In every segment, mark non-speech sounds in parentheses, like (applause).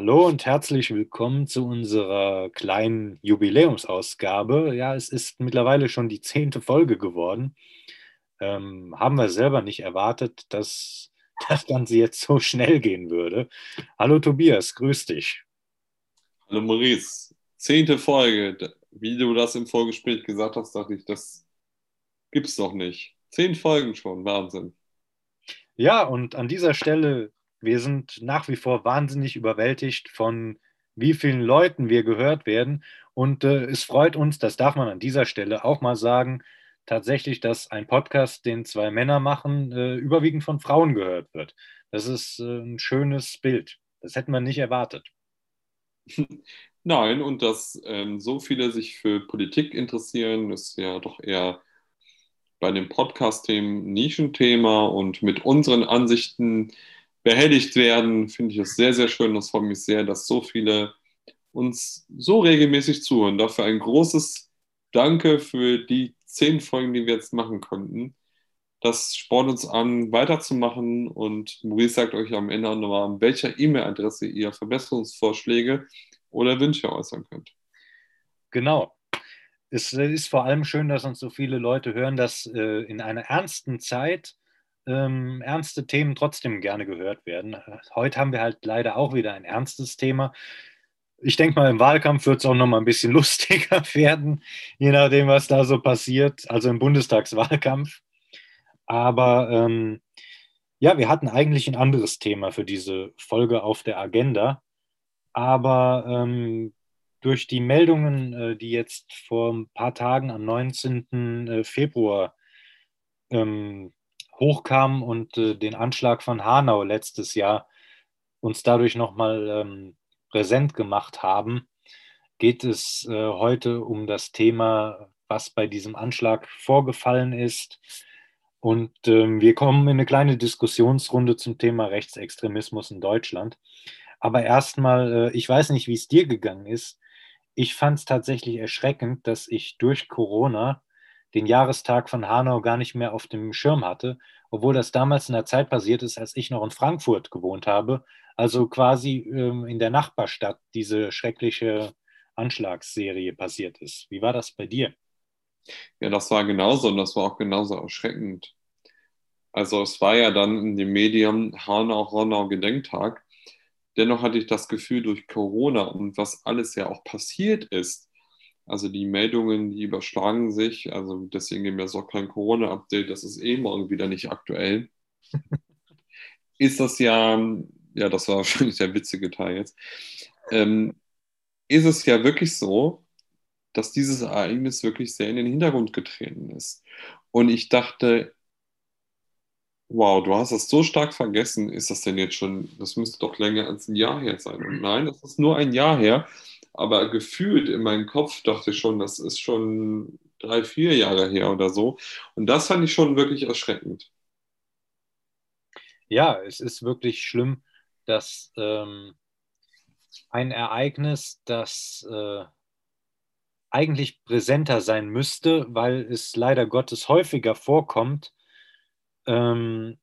Hallo und herzlich willkommen zu unserer kleinen Jubiläumsausgabe. Ja, es ist mittlerweile schon die zehnte Folge geworden. Ähm, haben wir selber nicht erwartet, dass (laughs) das Ganze jetzt so schnell gehen würde. Hallo Tobias, grüß dich. Hallo Maurice, zehnte Folge. Wie du das im Vorgespräch gesagt hast, dachte ich, das gibt's doch nicht. Zehn Folgen schon, Wahnsinn. Ja, und an dieser Stelle wir sind nach wie vor wahnsinnig überwältigt von wie vielen Leuten wir gehört werden. Und äh, es freut uns, das darf man an dieser Stelle auch mal sagen, tatsächlich, dass ein Podcast, den zwei Männer machen, äh, überwiegend von Frauen gehört wird. Das ist äh, ein schönes Bild. Das hätten wir nicht erwartet. (laughs) Nein, und dass ähm, so viele sich für Politik interessieren, ist ja doch eher bei dem Podcast-Themen Nischenthema und mit unseren Ansichten behelligt werden, finde ich es sehr, sehr schön. Das freut mich sehr, dass so viele uns so regelmäßig zuhören. Dafür ein großes Danke für die zehn Folgen, die wir jetzt machen konnten. Das spornt uns an, weiterzumachen und Maurice sagt euch am Ende nochmal, an welcher E-Mail-Adresse ihr Verbesserungsvorschläge oder Wünsche äußern könnt. Genau. Es ist vor allem schön, dass uns so viele Leute hören, dass äh, in einer ernsten Zeit ähm, ernste Themen trotzdem gerne gehört werden. Heute haben wir halt leider auch wieder ein ernstes Thema. Ich denke mal, im Wahlkampf wird es auch noch mal ein bisschen (laughs) lustiger werden, je nachdem, was da so passiert, also im Bundestagswahlkampf. Aber ähm, ja, wir hatten eigentlich ein anderes Thema für diese Folge auf der Agenda. Aber ähm, durch die Meldungen, äh, die jetzt vor ein paar Tagen am 19. Äh, Februar ähm, hochkam und äh, den Anschlag von Hanau letztes Jahr uns dadurch nochmal ähm, präsent gemacht haben, geht es äh, heute um das Thema, was bei diesem Anschlag vorgefallen ist. Und ähm, wir kommen in eine kleine Diskussionsrunde zum Thema Rechtsextremismus in Deutschland. Aber erstmal, äh, ich weiß nicht, wie es dir gegangen ist. Ich fand es tatsächlich erschreckend, dass ich durch Corona den Jahrestag von Hanau gar nicht mehr auf dem Schirm hatte, obwohl das damals in der Zeit passiert ist, als ich noch in Frankfurt gewohnt habe, also quasi ähm, in der Nachbarstadt diese schreckliche Anschlagsserie passiert ist. Wie war das bei dir? Ja, das war genauso und das war auch genauso erschreckend. Also es war ja dann in den Medien Hanau-Ronau-Gedenktag. Dennoch hatte ich das Gefühl, durch Corona und was alles ja auch passiert ist, also die Meldungen, die überschlagen sich. Also deswegen geben wir jetzt auch kein Corona-Update. Das ist eh morgen wieder nicht aktuell. (laughs) ist das ja, ja, das war (laughs) wahrscheinlich der witzige Teil jetzt. Ähm, ist es ja wirklich so, dass dieses Ereignis wirklich sehr in den Hintergrund getreten ist. Und ich dachte, wow, du hast das so stark vergessen. Ist das denn jetzt schon, das müsste doch länger als ein Jahr her sein. Und nein, das ist nur ein Jahr her. Aber gefühlt in meinem Kopf dachte ich schon, das ist schon drei, vier Jahre her oder so. Und das fand ich schon wirklich erschreckend. Ja, es ist wirklich schlimm, dass ähm, ein Ereignis, das äh, eigentlich präsenter sein müsste, weil es leider Gottes häufiger vorkommt, ähm,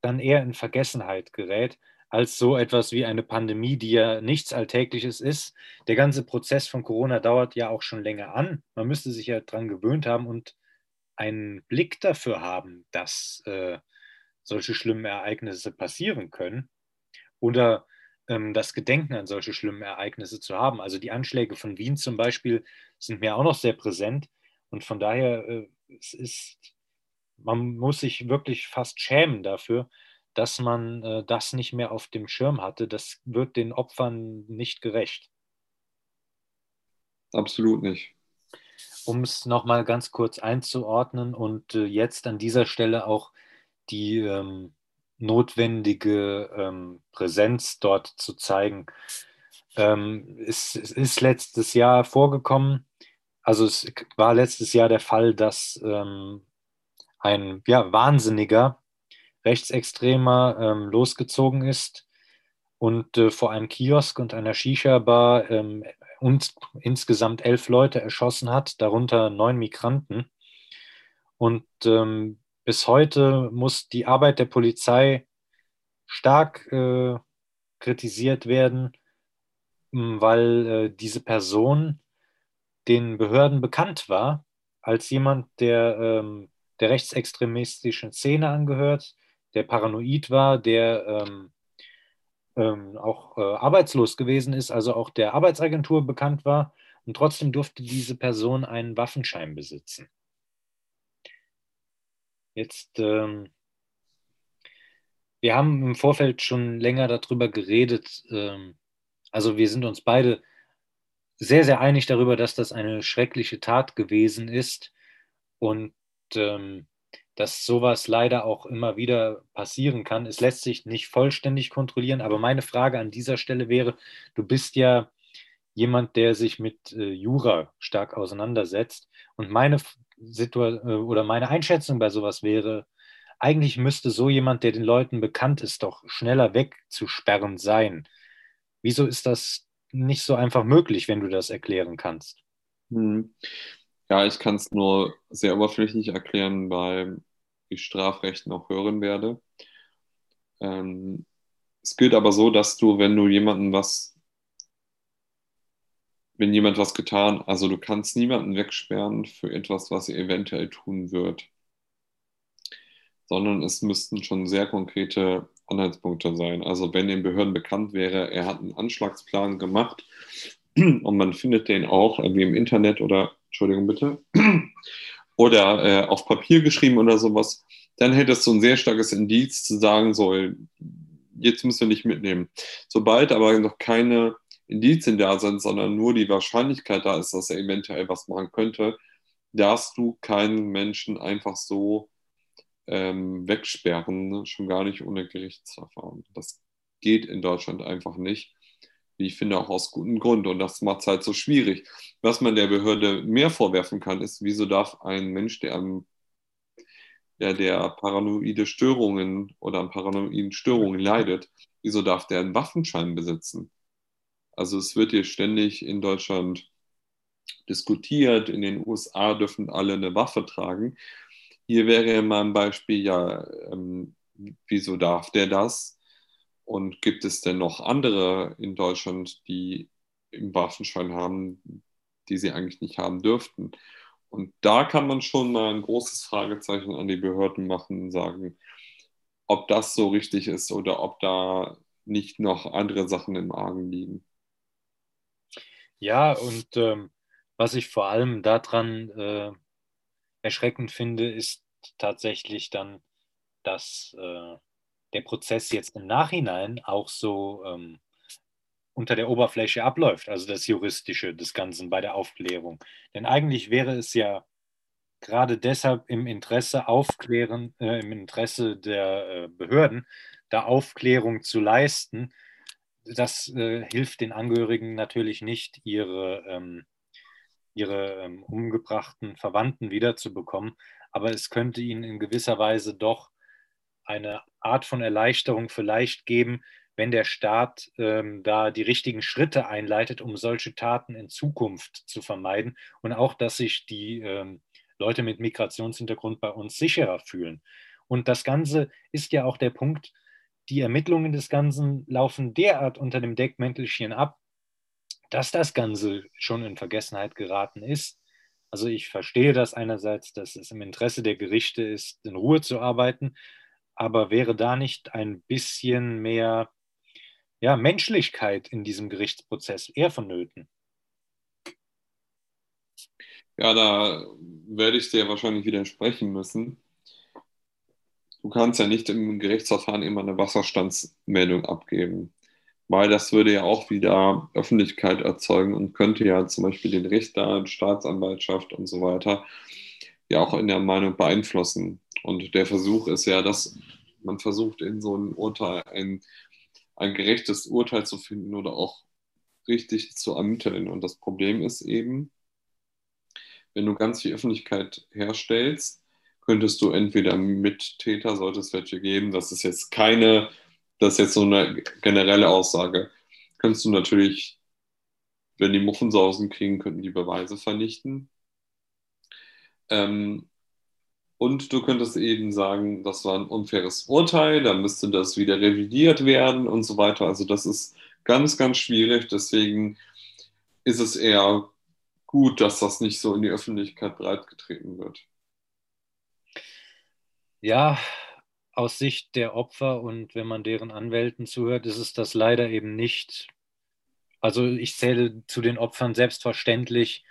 dann eher in Vergessenheit gerät als so etwas wie eine Pandemie, die ja nichts Alltägliches ist. Der ganze Prozess von Corona dauert ja auch schon länger an. Man müsste sich ja daran gewöhnt haben und einen Blick dafür haben, dass äh, solche schlimmen Ereignisse passieren können oder ähm, das Gedenken an solche schlimmen Ereignisse zu haben. Also die Anschläge von Wien zum Beispiel sind mir auch noch sehr präsent und von daher äh, es ist, man muss sich wirklich fast schämen dafür, dass man äh, das nicht mehr auf dem Schirm hatte. Das wird den Opfern nicht gerecht. Absolut nicht. Um es nochmal ganz kurz einzuordnen und äh, jetzt an dieser Stelle auch die ähm, notwendige ähm, Präsenz dort zu zeigen. Ähm, es, es, ist letztes Jahr vorgekommen, also es war letztes Jahr der Fall, dass ähm, ein ja, Wahnsinniger Rechtsextremer ähm, losgezogen ist und äh, vor einem Kiosk und einer Shisha-Bar ähm, und insgesamt elf Leute erschossen hat, darunter neun Migranten. Und ähm, bis heute muss die Arbeit der Polizei stark äh, kritisiert werden. weil äh, diese Person den Behörden bekannt war als jemand, der ähm, der rechtsextremistischen Szene angehört, der paranoid war, der ähm, ähm, auch äh, arbeitslos gewesen ist, also auch der Arbeitsagentur bekannt war. Und trotzdem durfte diese Person einen Waffenschein besitzen. Jetzt, ähm, wir haben im Vorfeld schon länger darüber geredet. Ähm, also wir sind uns beide sehr, sehr einig darüber, dass das eine schreckliche Tat gewesen ist und ähm, dass sowas leider auch immer wieder passieren kann. Es lässt sich nicht vollständig kontrollieren, aber meine Frage an dieser Stelle wäre, du bist ja jemand, der sich mit äh, Jura stark auseinandersetzt und meine Situation äh, oder meine Einschätzung bei sowas wäre, eigentlich müsste so jemand, der den Leuten bekannt ist, doch schneller wegzusperren sein. Wieso ist das nicht so einfach möglich, wenn du das erklären kannst? Hm. Ja, ich kann es nur sehr oberflächlich erklären, weil Strafrecht noch hören werde. Ähm, es gilt aber so, dass du, wenn du jemanden was, wenn jemand was getan, also du kannst niemanden wegsperren für etwas, was er eventuell tun wird, sondern es müssten schon sehr konkrete Anhaltspunkte sein. Also wenn den Behörden bekannt wäre, er hat einen Anschlagsplan gemacht (clears throat) und man findet den auch irgendwie im Internet oder, Entschuldigung bitte, (clears throat) oder äh, auf Papier geschrieben oder sowas, dann hättest du ein sehr starkes Indiz zu sagen, so, jetzt müssen wir nicht mitnehmen. Sobald aber noch keine Indizien da sind, sondern nur die Wahrscheinlichkeit da ist, dass er eventuell was machen könnte, darfst du keinen Menschen einfach so ähm, wegsperren, ne? schon gar nicht ohne Gerichtsverfahren. Das geht in Deutschland einfach nicht. Wie ich finde, auch aus gutem Grund. Und das macht es halt so schwierig. Was man der Behörde mehr vorwerfen kann, ist, wieso darf ein Mensch, der am ja, der paranoide Störungen oder an paranoiden Störungen leidet, wieso darf der einen Waffenschein besitzen? Also es wird hier ständig in Deutschland diskutiert, in den USA dürfen alle eine Waffe tragen. Hier wäre mal ein Beispiel, ja, ähm, wieso darf der das? Und gibt es denn noch andere in Deutschland, die im Waffenschein haben, die sie eigentlich nicht haben dürften? Und da kann man schon mal ein großes Fragezeichen an die Behörden machen und sagen, ob das so richtig ist oder ob da nicht noch andere Sachen im Argen liegen. Ja, und ähm, was ich vor allem daran äh, erschreckend finde, ist tatsächlich dann, dass äh, der Prozess jetzt im Nachhinein auch so ähm, unter der Oberfläche abläuft, also das Juristische des Ganzen bei der Aufklärung. Denn eigentlich wäre es ja gerade deshalb im Interesse aufklären, äh, im Interesse der äh, Behörden, da Aufklärung zu leisten. Das äh, hilft den Angehörigen natürlich nicht, ihre, ähm, ihre ähm, umgebrachten Verwandten wiederzubekommen aber es könnte ihnen in gewisser Weise doch eine Art von Erleichterung vielleicht geben, wenn der Staat ähm, da die richtigen Schritte einleitet, um solche Taten in Zukunft zu vermeiden und auch, dass sich die ähm, Leute mit Migrationshintergrund bei uns sicherer fühlen. Und das Ganze ist ja auch der Punkt, die Ermittlungen des Ganzen laufen derart unter dem Deckmäntelchen ab, dass das Ganze schon in Vergessenheit geraten ist also ich verstehe das einerseits, dass es im Interesse der Gerichte ist, in Ruhe zu arbeiten, aber wäre da nicht ein bisschen mehr ja, Menschlichkeit in diesem Gerichtsprozess eher vonnöten? Ja, da werde ich dir wahrscheinlich widersprechen müssen. Du kannst ja nicht im Gerichtsverfahren immer eine Wasserstandsmeldung abgeben weil das würde ja auch wieder Öffentlichkeit erzeugen und könnte ja zum Beispiel den Richter, Staatsanwaltschaft und so weiter ja auch in der Meinung beeinflussen. Und der Versuch ist ja, dass man versucht, in so einem Urteil ein, ein gerechtes Urteil zu finden oder auch richtig zu ermitteln. Und das Problem ist eben, wenn du ganz viel Öffentlichkeit herstellst, könntest du entweder Mittäter, sollte es welche geben, das ist jetzt keine das ist jetzt so eine generelle Aussage. Könntest du natürlich, wenn die Muffensausen kriegen, könnten die Beweise vernichten. Ähm, und du könntest eben sagen, das war ein unfaires Urteil, dann müsste das wieder revidiert werden und so weiter. Also das ist ganz, ganz schwierig. Deswegen ist es eher gut, dass das nicht so in die Öffentlichkeit breitgetreten wird. Ja, aus Sicht der Opfer und wenn man deren Anwälten zuhört, ist es das leider eben nicht. Also ich zähle zu den Opfern selbstverständlich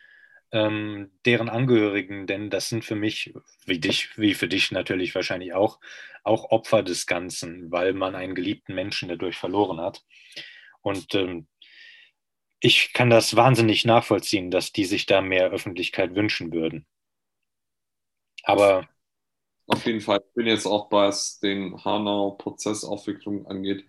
ähm, deren Angehörigen, denn das sind für mich, wie dich, wie für dich natürlich wahrscheinlich auch, auch Opfer des Ganzen, weil man einen geliebten Menschen dadurch verloren hat. Und ähm, ich kann das wahnsinnig nachvollziehen, dass die sich da mehr Öffentlichkeit wünschen würden. Aber auf jeden Fall. Ich bin jetzt auch, was den Hanau-Prozessaufwicklung angeht,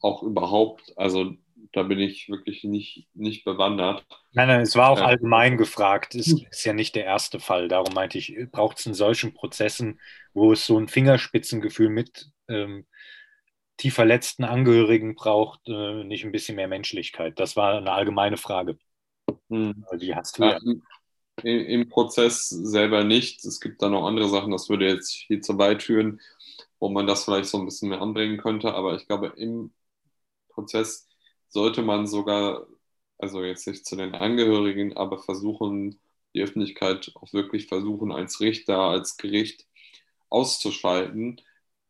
auch überhaupt, also da bin ich wirklich nicht, nicht bewandert. Nein, nein, es war auch äh, allgemein gefragt. Es ist ja nicht der erste Fall. Darum meinte ich, braucht es in solchen Prozessen, wo es so ein Fingerspitzengefühl mit ähm, tief verletzten Angehörigen braucht, äh, nicht ein bisschen mehr Menschlichkeit? Das war eine allgemeine Frage. Hm. Die hast du ja. ja im Prozess selber nicht. Es gibt da noch andere Sachen, das würde jetzt hier zu weit führen, wo man das vielleicht so ein bisschen mehr anbringen könnte. Aber ich glaube, im Prozess sollte man sogar, also jetzt nicht zu den Angehörigen, aber versuchen, die Öffentlichkeit auch wirklich versuchen, als Richter, als Gericht auszuschalten,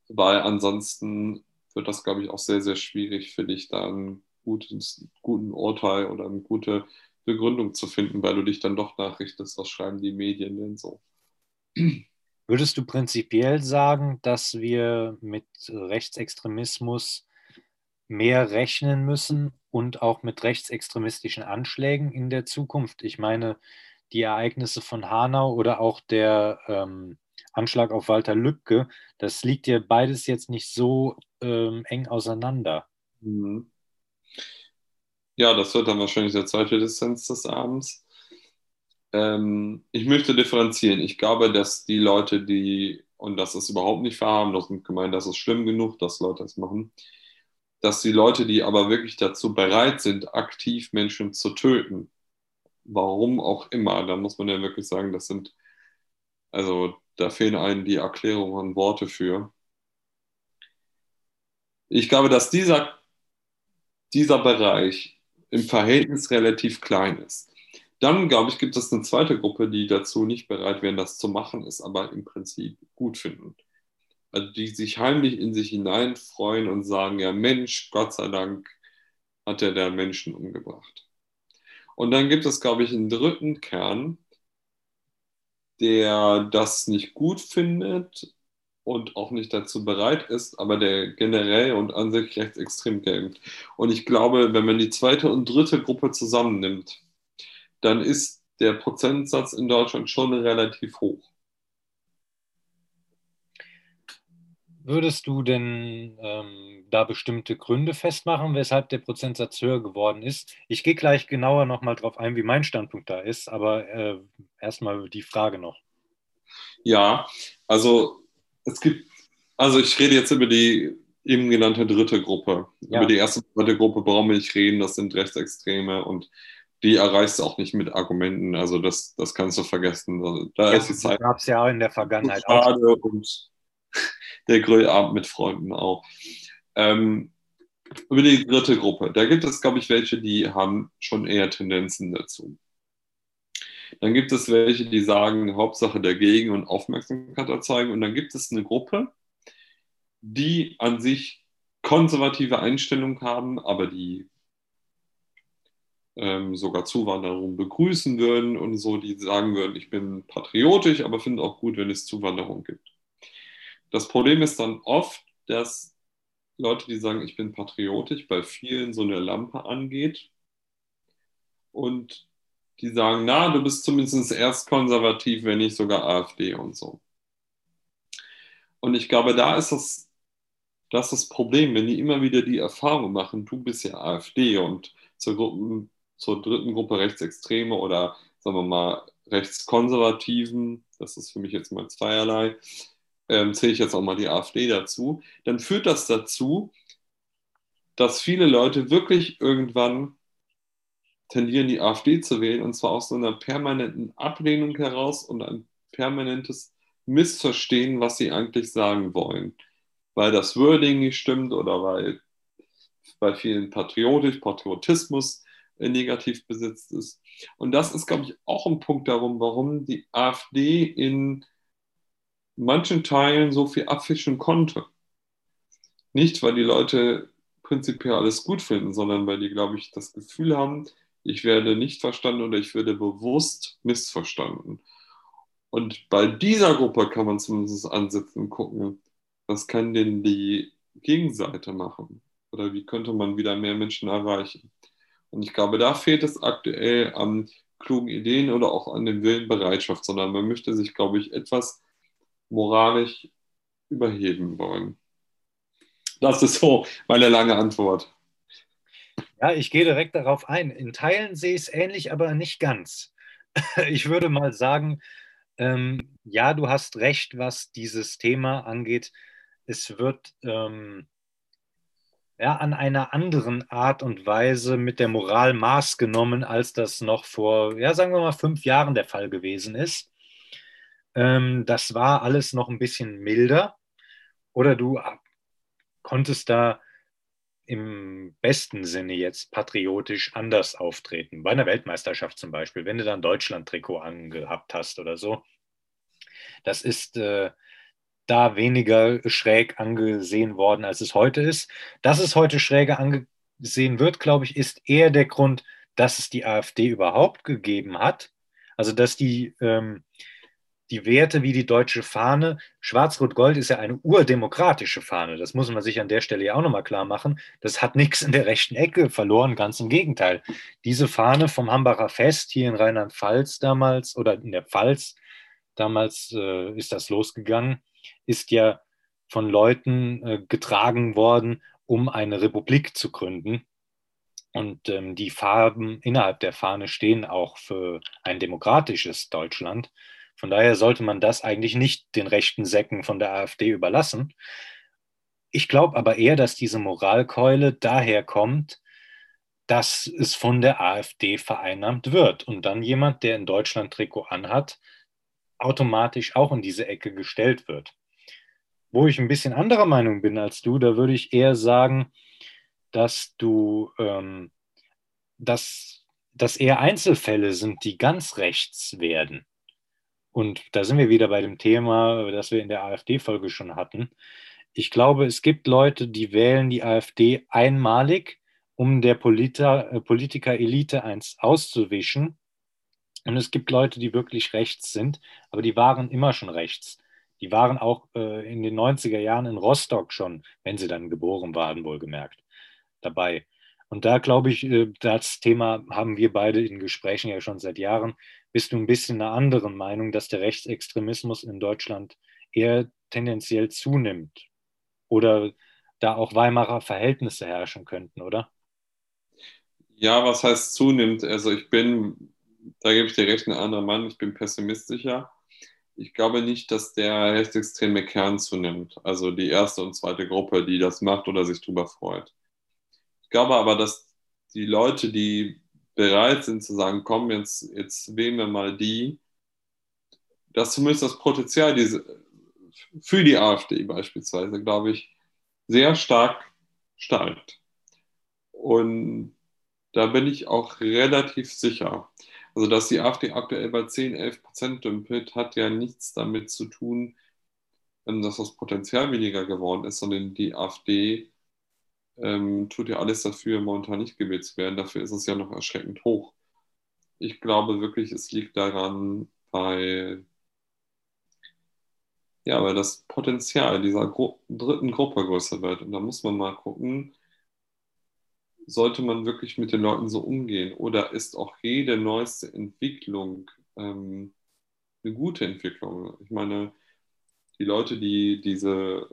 weil ansonsten wird das, glaube ich, auch sehr, sehr schwierig für dich, da einen gutes, guten Urteil oder eine gute Begründung zu finden, weil du dich dann doch nachrichtest, was schreiben die Medien denn so. Würdest du prinzipiell sagen, dass wir mit Rechtsextremismus mehr rechnen müssen und auch mit rechtsextremistischen Anschlägen in der Zukunft? Ich meine, die Ereignisse von Hanau oder auch der ähm, Anschlag auf Walter Lübcke, das liegt ja beides jetzt nicht so ähm, eng auseinander. Mhm. Ja, das wird dann wahrscheinlich der zweite Distanz des Abends. Ähm, ich möchte differenzieren. Ich glaube, dass die Leute, die, und das ist überhaupt nicht verharmlosend gemeint, das ist schlimm genug, dass Leute das machen, dass die Leute, die aber wirklich dazu bereit sind, aktiv Menschen zu töten, warum auch immer, da muss man ja wirklich sagen, das sind, also da fehlen einem die Erklärungen und Worte für. Ich glaube, dass dieser, dieser Bereich im Verhältnis relativ klein ist. Dann, glaube ich, gibt es eine zweite Gruppe, die dazu nicht bereit wären, das zu machen, es aber im Prinzip gut finden. Also die sich heimlich in sich hinein freuen und sagen, ja Mensch, Gott sei Dank hat er da Menschen umgebracht. Und dann gibt es, glaube ich, einen dritten Kern, der das nicht gut findet und auch nicht dazu bereit ist, aber der generell und an sich rechtsextrem gilt. Und ich glaube, wenn man die zweite und dritte Gruppe zusammennimmt, dann ist der Prozentsatz in Deutschland schon relativ hoch. Würdest du denn ähm, da bestimmte Gründe festmachen, weshalb der Prozentsatz höher geworden ist? Ich gehe gleich genauer nochmal drauf ein, wie mein Standpunkt da ist, aber äh, erstmal die Frage noch. Ja, also es gibt, also ich rede jetzt über die eben genannte dritte Gruppe. Ja. Über die erste und zweite Gruppe brauchen wir nicht reden, das sind Rechtsextreme und die erreichst du auch nicht mit Argumenten. Also das, das kannst du vergessen. Da ja, ist die Zeit. Gab es ja auch in der Vergangenheit auch. Und der Grillabend mit Freunden auch. Ähm, über die dritte Gruppe. Da gibt es, glaube ich, welche, die haben schon eher Tendenzen dazu. Dann gibt es welche, die sagen, Hauptsache dagegen und Aufmerksamkeit erzeugen. Und dann gibt es eine Gruppe, die an sich konservative Einstellung haben, aber die ähm, sogar Zuwanderung begrüßen würden und so, die sagen würden, ich bin patriotisch, aber finde auch gut, wenn es Zuwanderung gibt. Das Problem ist dann oft, dass Leute, die sagen, ich bin patriotisch, bei vielen so eine Lampe angeht und die sagen, na, du bist zumindest erst konservativ, wenn nicht sogar AfD und so. Und ich glaube, da ist das, das, ist das Problem, wenn die immer wieder die Erfahrung machen, du bist ja AfD und zur, Gruppen, zur dritten Gruppe Rechtsextreme oder sagen wir mal Rechtskonservativen, das ist für mich jetzt mal zweierlei, ähm, zähle ich jetzt auch mal die AfD dazu, dann führt das dazu, dass viele Leute wirklich irgendwann tendieren, die AfD zu wählen, und zwar aus so einer permanenten Ablehnung heraus und ein permanentes Missverstehen, was sie eigentlich sagen wollen. Weil das Wording nicht stimmt oder weil bei vielen patriotisch, Patriotismus äh, negativ besetzt ist. Und das ist, glaube ich, auch ein Punkt darum, warum die AfD in manchen Teilen so viel abfischen konnte. Nicht, weil die Leute prinzipiell alles gut finden, sondern weil die, glaube ich, das Gefühl haben, ich werde nicht verstanden oder ich werde bewusst missverstanden. Und bei dieser Gruppe kann man zumindest ansetzen und gucken, was kann denn die Gegenseite machen? Oder wie könnte man wieder mehr Menschen erreichen? Und ich glaube, da fehlt es aktuell an klugen Ideen oder auch an dem Willen Bereitschaft, sondern man möchte sich, glaube ich, etwas moralisch überheben wollen. Das ist so meine lange Antwort. Ja, ich gehe direkt darauf ein. In Teilen sehe ich es ähnlich, aber nicht ganz. (laughs) Ich würde mal sagen, ähm, ja, du hast recht, was dieses Thema angeht. Es wird ähm, ja, an einer anderen Art und Weise mit der Moral Maß genommen, als das noch vor, ja, sagen wir mal, fünf Jahren der Fall gewesen ist. Ähm, das war alles noch ein bisschen milder. Oder du konntest da im besten Sinne jetzt patriotisch anders auftreten. Bei einer Weltmeisterschaft zum Beispiel, wenn du dann Deutschland-Trikot angehabt hast oder so. Das ist äh, da weniger schräg angesehen worden, als es heute ist. Dass es heute schräger angesehen wird, glaube ich, ist eher der Grund, dass es die AfD überhaupt gegeben hat. Also dass die, ähm, die Werte wie die deutsche Fahne, Schwarz-Rot-Gold ist ja eine urdemokratische Fahne. Das muss man sich an der Stelle ja auch nochmal klar machen. Das hat nichts in der rechten Ecke verloren, ganz im Gegenteil. Diese Fahne vom Hambacher Fest hier in Rheinland-Pfalz damals oder in der Pfalz, damals äh, ist das losgegangen ist ja von Leuten äh, getragen worden, um eine Republik zu gründen. Und ähm, die Farben innerhalb der Fahne stehen auch für ein demokratisches Deutschland. Von daher sollte man das eigentlich nicht den rechten Säcken von der AfD überlassen. Ich glaube aber eher, dass diese Moralkeule daher kommt, dass es von der AfD vereinnahmt wird und dann jemand, der in Deutschland Trikot anhat, automatisch auch in diese Ecke gestellt wird. Wo ich ein bisschen anderer Meinung bin als du, da würde ich eher sagen, dass du, ähm, dass das eher Einzelfälle sind, die ganz rechts werden. Und da sind wir wieder bei dem Thema, das wir in der AfD-Folge schon hatten. Ich glaube, es gibt Leute, die wählen die AfD einmalig, um der äh, Politiker-Elite eins auszuwischen. Und es gibt Leute, die wirklich rechts sind, aber die waren immer schon rechts. Die waren auch äh, in den 90er Jahren in Rostock schon, wenn sie dann geboren waren, wohlgemerkt, dabei. Und da glaube ich, äh, das Thema haben wir beide in Gesprächen ja schon seit Jahren. Bist du ein bisschen einer anderen Meinung, dass der Rechtsextremismus in Deutschland eher tendenziell zunimmt? Oder da auch Weimarer Verhältnisse herrschen könnten, oder? Ja, was heißt zunimmt? Also ich bin, da gebe ich dir recht, ein anderer Mann, ich bin pessimistischer ich glaube nicht, dass der rechtsextreme Kern zunimmt. Also die erste und zweite Gruppe, die das macht oder sich darüber freut. Ich glaube aber, dass die Leute, die bereit sind zu sagen, komm, jetzt, jetzt wählen wir mal die, dass zumindest das Potenzial diese, für die AfD beispielsweise, glaube ich, sehr stark steigt. Und da bin ich auch relativ sicher. Also, dass die AfD aktuell bei 10, 11 Prozent dümpelt, hat ja nichts damit zu tun, dass das Potenzial weniger geworden ist, sondern die AfD ähm, tut ja alles dafür, momentan nicht gewählt zu werden. Dafür ist es ja noch erschreckend hoch. Ich glaube wirklich, es liegt daran, weil, ja, weil das Potenzial dieser Gru dritten Gruppe größer wird. Und da muss man mal gucken, sollte man wirklich mit den Leuten so umgehen? Oder ist auch jede neueste Entwicklung ähm, eine gute Entwicklung? Ich meine, die Leute, die diese,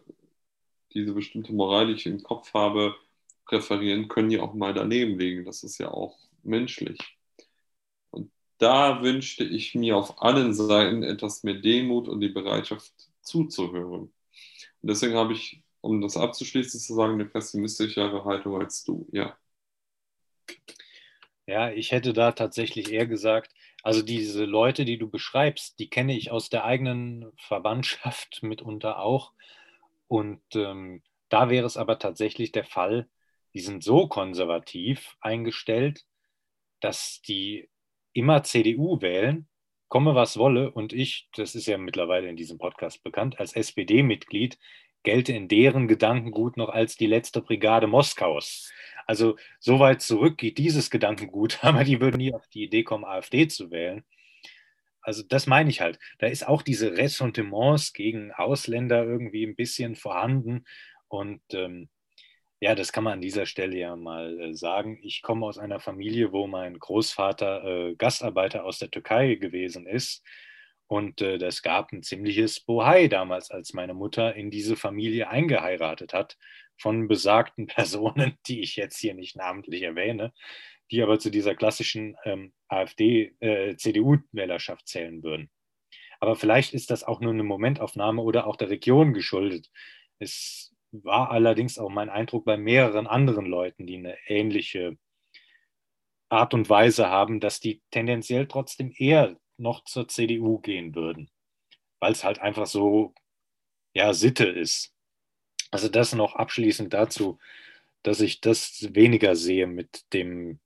diese bestimmte Moral, die ich im Kopf habe, präferieren, können ja auch mal daneben liegen. Das ist ja auch menschlich. Und da wünschte ich mir auf allen Seiten etwas mehr Demut und die Bereitschaft zuzuhören. Und deswegen habe ich um das abzuschließen, zu sagen, eine pessimistischere Haltung als du, ja. Ja, ich hätte da tatsächlich eher gesagt, also diese Leute, die du beschreibst, die kenne ich aus der eigenen Verwandtschaft mitunter auch. Und ähm, da wäre es aber tatsächlich der Fall, die sind so konservativ eingestellt, dass die immer CDU wählen, komme was wolle. Und ich, das ist ja mittlerweile in diesem Podcast bekannt, als SPD-Mitglied gelte in deren Gedankengut noch als die letzte Brigade Moskaus. Also so weit zurück geht dieses Gedankengut, (laughs) aber die würden nie auf die Idee kommen, AfD zu wählen. Also das meine ich halt. Da ist auch diese Ressentiments gegen Ausländer irgendwie ein bisschen vorhanden. Und ähm, ja, das kann man an dieser Stelle ja mal äh, sagen. Ich komme aus einer Familie, wo mein Großvater äh, Gastarbeiter aus der Türkei gewesen ist. Und äh, das gab ein ziemliches Bohai damals, als meine Mutter in diese Familie eingeheiratet hat, von besagten (laughs) Personen, die ich jetzt hier nicht namentlich erwähne, die aber zu dieser klassischen ähm, AfD-CDU-Wählerschaft äh, zählen würden. Aber vielleicht ist das auch nur eine Momentaufnahme oder auch der Region geschuldet. Es war allerdings auch mein Eindruck bei mehreren anderen Leuten, die eine ähnliche Art und Weise haben, dass die tendenziell trotzdem eher noch zur CDU gehen würden, weil es halt einfach so ja Sitte ist. Also das noch abschließend dazu, dass ich das weniger sehe mit dem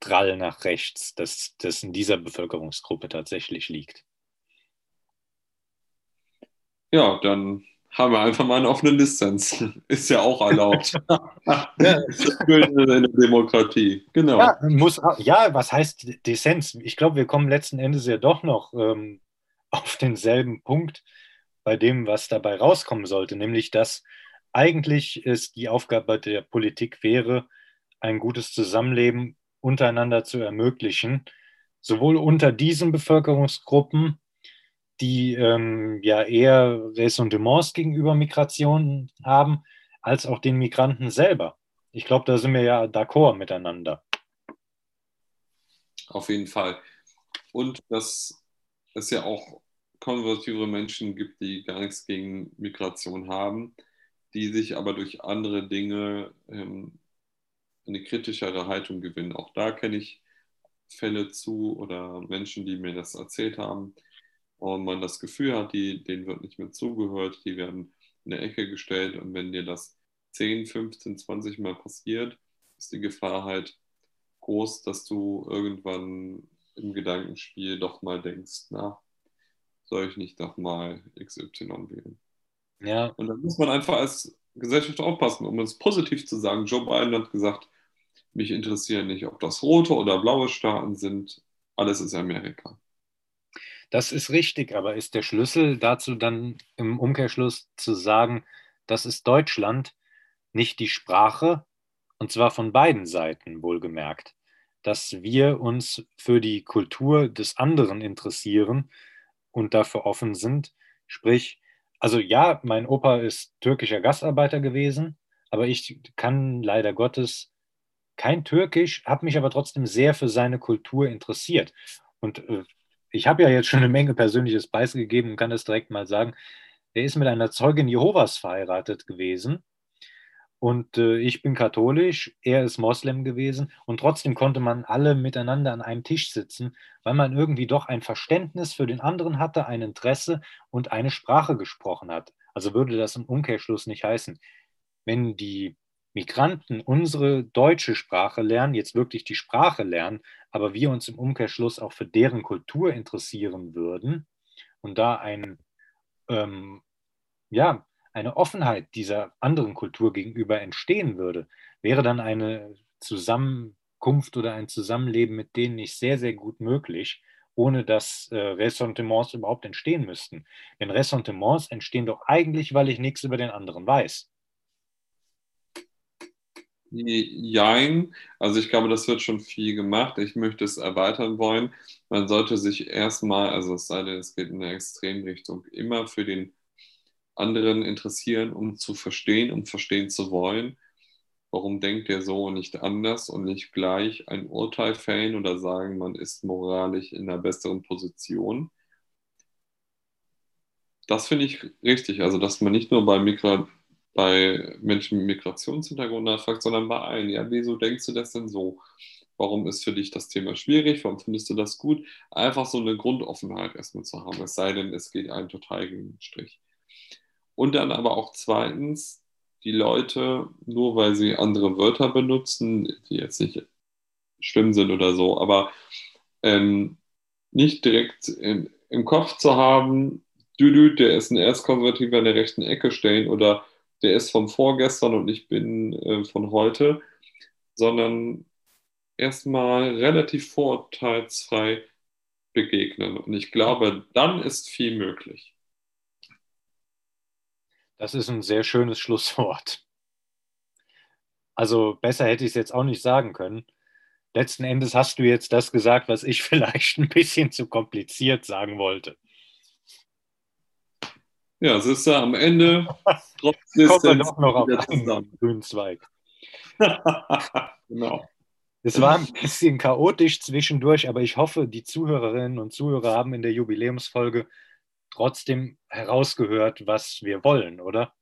Drall nach rechts, dass das in dieser Bevölkerungsgruppe tatsächlich liegt. Ja, dann haben wir einfach mal einen offenen Dissens. (laughs) Ist ja auch erlaubt. (laughs) ja. In der Demokratie, genau. Ja, muss, ja, was heißt Dissens? Ich glaube, wir kommen letzten Endes ja doch noch ähm, (laughs) auf denselben Punkt bei dem, was dabei rauskommen sollte, nämlich dass eigentlich es die Aufgabe der Politik wäre, ein gutes Zusammenleben untereinander zu ermöglichen, sowohl unter diesen Bevölkerungsgruppen die ähm, ja eher Ressentiments gegenüber Migration haben, als auch den Migranten selber. Ich glaube, da sind wir ja d'accord miteinander. Auf jeden Fall. Und dass es ja auch konservative Menschen gibt, die gar nichts gegen Migration haben, die sich aber durch andere Dinge ähm, eine kritischere Haltung gewinnen. Auch da kenne ich Fälle zu oder Menschen, die mir das erzählt haben, und man das Gefühl hat, die, denen wird nicht mehr zugehört, die werden in eine Ecke gestellt und wenn dir das 10, 15, 20 Mal passiert, ist die Gefahr halt groß, dass du irgendwann im Gedankenspiel doch mal denkst, na, soll ich nicht doch mal XY wählen? Ja. Und dann muss man einfach als Gesellschaft aufpassen, um es positiv zu sagen. Joe Biden hat gesagt, mich interessieren nicht, ob das rote oder blaue Staaten sind, alles ist Amerika. Das ist richtig, aber ist der Schlüssel dazu dann im Umkehrschluss zu sagen, das ist Deutschland, nicht die Sprache, und zwar von beiden Seiten wohlgemerkt, dass wir uns für die Kultur des anderen interessieren und dafür offen sind. Sprich, also ja, mein Opa ist türkischer Gastarbeiter gewesen, aber ich kann leider Gottes kein Türkisch, habe mich aber trotzdem sehr für seine Kultur interessiert. Und äh, ich habe ja jetzt schon eine Menge persönliches Preis gegeben und kann das direkt mal sagen. Er ist mit einer Zeugin Jehovas verheiratet gewesen. Und äh, ich bin katholisch, er ist Moslem gewesen. Und trotzdem konnte man alle miteinander an einem Tisch sitzen, weil man irgendwie doch ein Verständnis für den anderen hatte, ein Interesse und eine Sprache gesprochen hat. Also würde das im Umkehrschluss nicht heißen, wenn die Migranten unsere deutsche Sprache lernen, jetzt wirklich die Sprache lernen, aber wir uns im Umkehrschluss auch für deren Kultur interessieren würden und da ein, ähm, ja, eine Offenheit dieser anderen Kultur gegenüber entstehen würde, wäre dann eine Zusammenkunft oder ein Zusammenleben mit denen nicht sehr, sehr gut möglich, ohne dass äh, Ressentiments überhaupt entstehen müssten. Denn Ressentiments entstehen doch eigentlich, weil ich nichts über den anderen weiß. Jein, also ich glaube, das wird schon viel gemacht. Ich möchte es erweitern wollen. Man sollte sich erstmal, also es sei denn, es geht in eine Extremrichtung, immer für den anderen interessieren, um zu verstehen um verstehen zu wollen. Warum denkt er so und nicht anders und nicht gleich ein Urteil fällen oder sagen, man ist moralisch in einer besseren Position? Das finde ich richtig. Also, dass man nicht nur bei Migra bei Menschen mit Migrationshintergrund nachfragt, sondern bei allen. Ja, wieso denkst du das denn so? Warum ist für dich das Thema schwierig? Warum findest du das gut? Einfach so eine Grundoffenheit erstmal zu haben, es sei denn, es geht einen total gegen den Strich. Und dann aber auch zweitens die Leute, nur weil sie andere Wörter benutzen, die jetzt nicht schlimm sind oder so, aber ähm, nicht direkt in, im Kopf zu haben, Düdü, der ist ein Erzkonservativer in der rechten Ecke stellen oder der ist von vorgestern und ich bin äh, von heute, sondern erstmal relativ vorurteilsfrei begegnen. Und ich glaube, dann ist viel möglich. Das ist ein sehr schönes (laughs) Schlusswort. Also besser hätte ich es jetzt auch nicht sagen können. Letzten Endes hast du jetzt das gesagt, was ich (laughs) vielleicht ein bisschen zu kompliziert sagen wollte. Ja, es ist ja am Ende (laughs) trotzdem Kommt man doch noch auf einen grünen Zweig. (laughs) genau. Es war ein bisschen chaotisch zwischendurch, aber ich hoffe, die Zuhörerinnen und Zuhörer haben in der Jubiläumsfolge trotzdem herausgehört, was wir wollen, oder?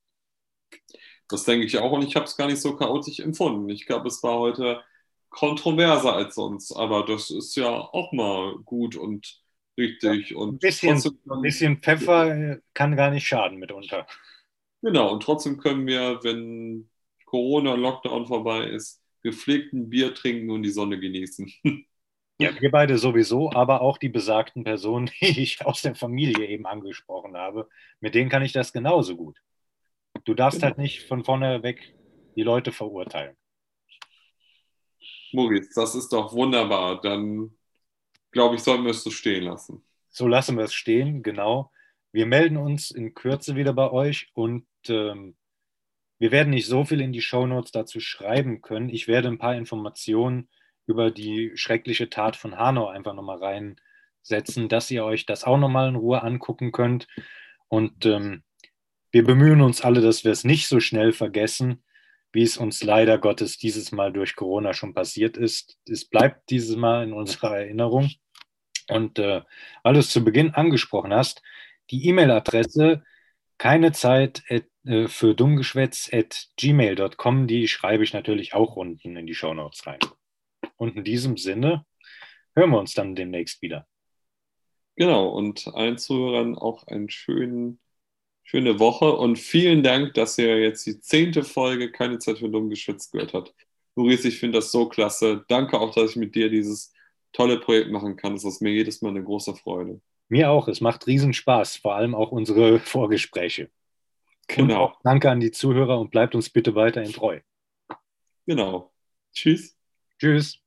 Das denke ich auch und ich habe es gar nicht so chaotisch empfunden. Ich glaube, es war heute kontroverser als sonst, aber das ist ja auch mal gut und richtig. Und ein bisschen, ein bisschen Pfeffer kann gar nicht schaden mitunter. Genau, und trotzdem können wir, wenn Corona-Lockdown vorbei ist, gepflegten Bier trinken und die Sonne genießen. Ja, (laughs) wir beide sowieso, aber auch die besagten Personen, (laughs) die ich aus der Familie eben angesprochen habe, mit denen kann ich das genauso gut. Du darfst genau. halt nicht von vorne weg die Leute verurteilen. Moritz, das ist doch wunderbar. Dann glaube ich, sollten wir es so stehen lassen. So lassen wir es stehen, genau. Wir melden uns in Kürze wieder bei euch und ähm, wir werden nicht so viel in die Shownotes dazu schreiben können. Ich werde ein paar Informationen über die schreckliche Tat von Hanau einfach nochmal reinsetzen, dass ihr euch das auch nochmal in Ruhe angucken könnt. Und ähm, wir bemühen uns alle, dass wir es nicht so schnell vergessen, wie es uns leider Gottes dieses Mal durch Corona schon passiert ist. Es bleibt dieses Mal in unserer Erinnerung. Und äh, weil du es zu Beginn angesprochen hast, die E-Mail-Adresse keine Zeit at, äh, für dummgeschwätz at gmail.com, die schreibe ich natürlich auch unten in die Show Notes rein. Und in diesem Sinne hören wir uns dann demnächst wieder. Genau, und allen Zuhörern auch einen schönen, schöne Woche und vielen Dank, dass ihr jetzt die zehnte Folge Keine Zeit für dummgeschwätz gehört habt. Maurice, ich finde das so klasse. Danke auch, dass ich mit dir dieses tolle Projekt machen kann. Das ist mir jedes Mal eine große Freude. Mir auch. Es macht riesen Spaß, vor allem auch unsere Vorgespräche. Genau. Danke an die Zuhörer und bleibt uns bitte weiterhin treu. Genau. Tschüss. Tschüss.